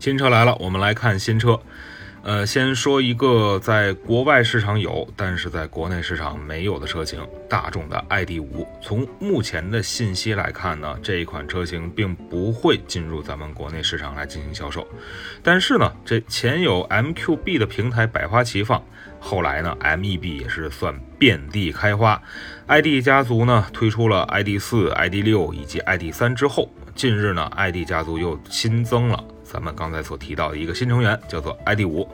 新车来了，我们来看新车。呃，先说一个在国外市场有，但是在国内市场没有的车型——大众的 ID.5。从目前的信息来看呢，这一款车型并不会进入咱们国内市场来进行销售。但是呢，这前有 MQB 的平台百花齐放，后来呢，MEB 也是算遍地开花。ID 家族呢推出了 ID.4、ID.6 以及 ID.3 之后，近日呢，ID 家族又新增了。咱们刚才所提到的一个新成员叫做 ID.5，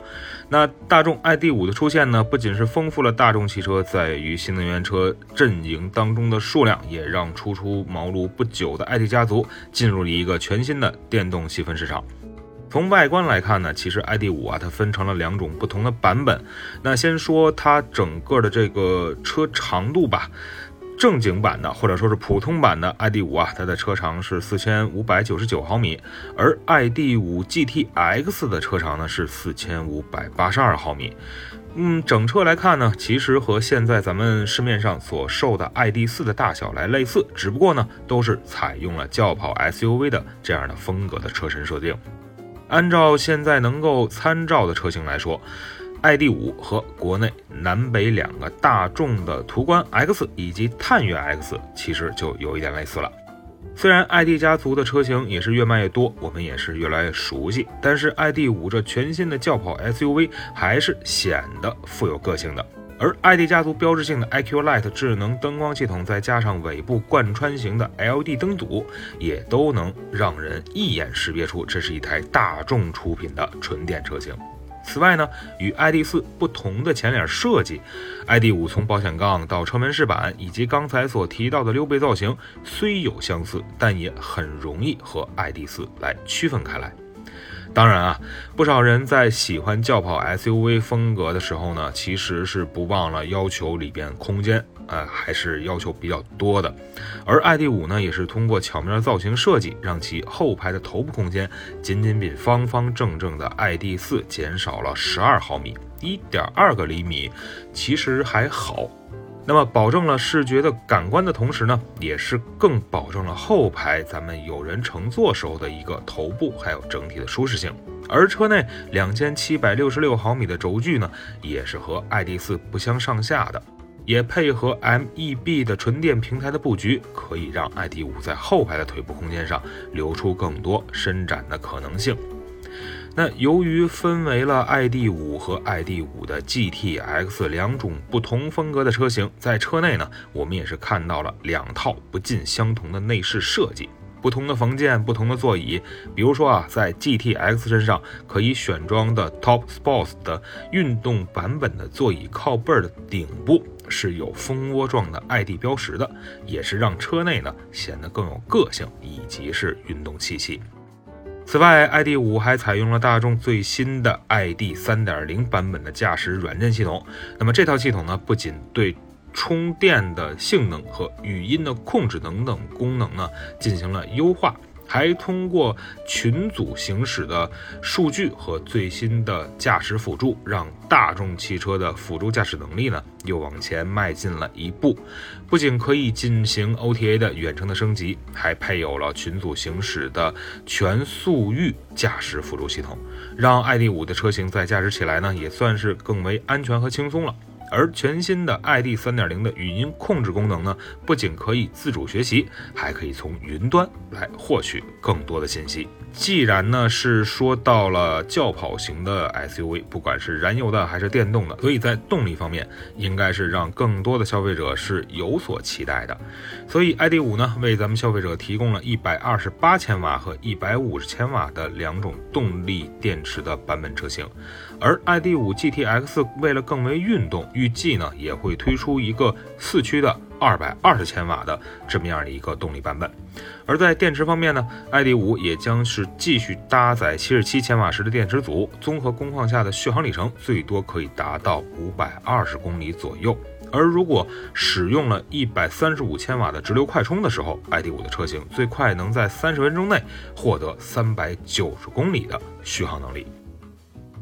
那大众 ID.5 的出现呢，不仅是丰富了大众汽车在于新能源车阵营当中的数量，也让初出茅庐不久的 ID 家族进入了一个全新的电动细分市场。从外观来看呢，其实 ID.5 啊，它分成了两种不同的版本。那先说它整个的这个车长度吧。正经版的或者说是普通版的 ID.5 啊，它的车长是四千五百九十九毫米，而 ID.5 GTX 的车长呢是四千五百八十二毫米。嗯，整车来看呢，其实和现在咱们市面上所售的 ID.4 的大小来类似，只不过呢都是采用了轿跑 SUV 的这样的风格的车身设定。按照现在能够参照的车型来说。ID.5 和国内南北两个大众的途观 X 以及探岳 X 其实就有一点类似了。虽然 ID 家族的车型也是越卖越多，我们也是越来越熟悉，但是 ID.5 这全新的轿跑 SUV 还是显得富有个性的。而 ID 家族标志性的 iQ Light 智能灯光系统，再加上尾部贯穿型的 LED 灯组，也都能让人一眼识别出这是一台大众出品的纯电车型。此外呢，与 ID.4 不同的前脸设计，ID.5 从保险杠到车门饰板以及刚才所提到的溜背造型虽有相似，但也很容易和 ID.4 来区分开来。当然啊，不少人在喜欢轿跑 SUV 风格的时候呢，其实是不忘了要求里边空间。呃，还是要求比较多的，而 ID.5 呢，也是通过巧妙的造型设计，让其后排的头部空间仅仅比方方正正的 ID.4 减少了十二毫米，一点二个厘米，其实还好。那么，保证了视觉的感官的同时呢，也是更保证了后排咱们有人乘坐时候的一个头部还有整体的舒适性。而车内两千七百六十六毫米的轴距呢，也是和 ID.4 不相上下的。也配合 MEB 的纯电平台的布局，可以让 ID.5 在后排的腿部空间上留出更多伸展的可能性。那由于分为了 ID.5 和 ID.5 的 GTX 两种不同风格的车型，在车内呢，我们也是看到了两套不尽相同的内饰设计。不同的房件，不同的座椅。比如说啊，在 GTX 身上可以选装的 Top Sports 的运动版本的座椅靠背的顶部是有蜂窝状的 ID 标识的，也是让车内呢显得更有个性以及是运动气息。此外，ID.5 还采用了大众最新的 ID 3.0版本的驾驶软件系统。那么这套系统呢，不仅对充电的性能和语音的控制等等功能呢，进行了优化，还通过群组行驶的数据和最新的驾驶辅助，让大众汽车的辅助驾驶能力呢又往前迈进了一步。不仅可以进行 OTA 的远程的升级，还配有了群组行驶的全速域驾驶辅助系统，让 ID.5 的车型在驾驶起来呢也算是更为安全和轻松了。而全新的 ID 3.0的语音控制功能呢，不仅可以自主学习，还可以从云端来获取更多的信息。既然呢是说到了轿跑型的 SUV，不管是燃油的还是电动的，所以在动力方面应该是让更多的消费者是有所期待的。所以 ID.5 呢为咱们消费者提供了一百二十八千瓦和一百五十千瓦的两种动力电池的版本车型，而 ID.5 GTX 为了更为运动，预计呢也会推出一个四驱的二百二十千瓦的这么样的一个动力版本。而在电池方面呢，ID.5 也将是继续搭载七十七千瓦时的电池组，综合工况下的续航里程最多可以达到五百二十公里左右。而如果使用了一百三十五千瓦的直流快充的时候，ID.5 的车型最快能在三十分钟内获得三百九十公里的续航能力。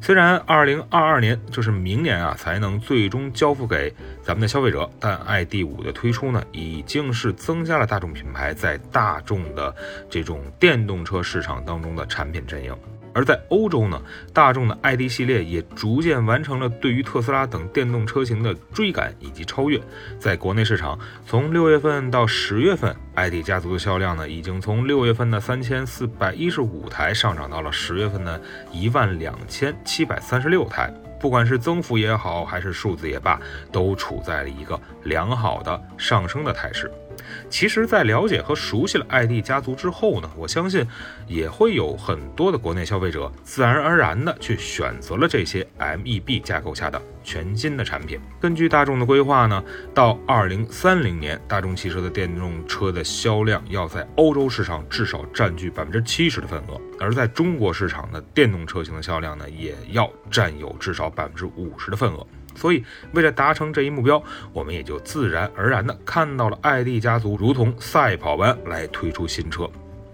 虽然二零二二年就是明年啊才能最终交付给咱们的消费者，但 iD 五的推出呢，已经是增加了大众品牌在大众的这种电动车市场当中的产品阵营。而在欧洲呢，大众的 ID 系列也逐渐完成了对于特斯拉等电动车型的追赶以及超越。在国内市场，从六月份到十月份，ID 家族的销量呢，已经从六月份的三千四百一十五台上涨到了十月份的一万两千七百三十六台。不管是增幅也好，还是数字也罢，都处在了一个良好的上升的态势。其实，在了解和熟悉了 ID 家族之后呢，我相信也会有很多的国内消费者自然而然的去选择了这些 MEB 架构下的全新的产品。根据大众的规划呢，到二零三零年，大众汽车的电动车的销量要在欧洲市场至少占据百分之七十的份额，而在中国市场的电动车型的销量呢，也要占有至少百分之五十的份额。所以，为了达成这一目标，我们也就自然而然的看到了艾迪家族如同赛跑般来推出新车。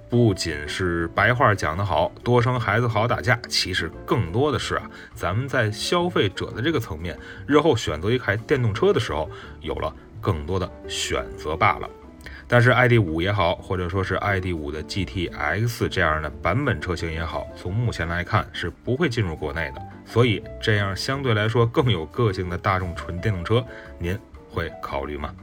不仅是白话讲得好，多生孩子好打架，其实更多的是啊，咱们在消费者的这个层面，日后选择一台电动车的时候，有了更多的选择罢了。但是 ID.5 也好，或者说是 ID.5 的 GTX 这样的版本车型也好，从目前来看是不会进入国内的。所以，这样相对来说更有个性的大众纯电动车，您会考虑吗？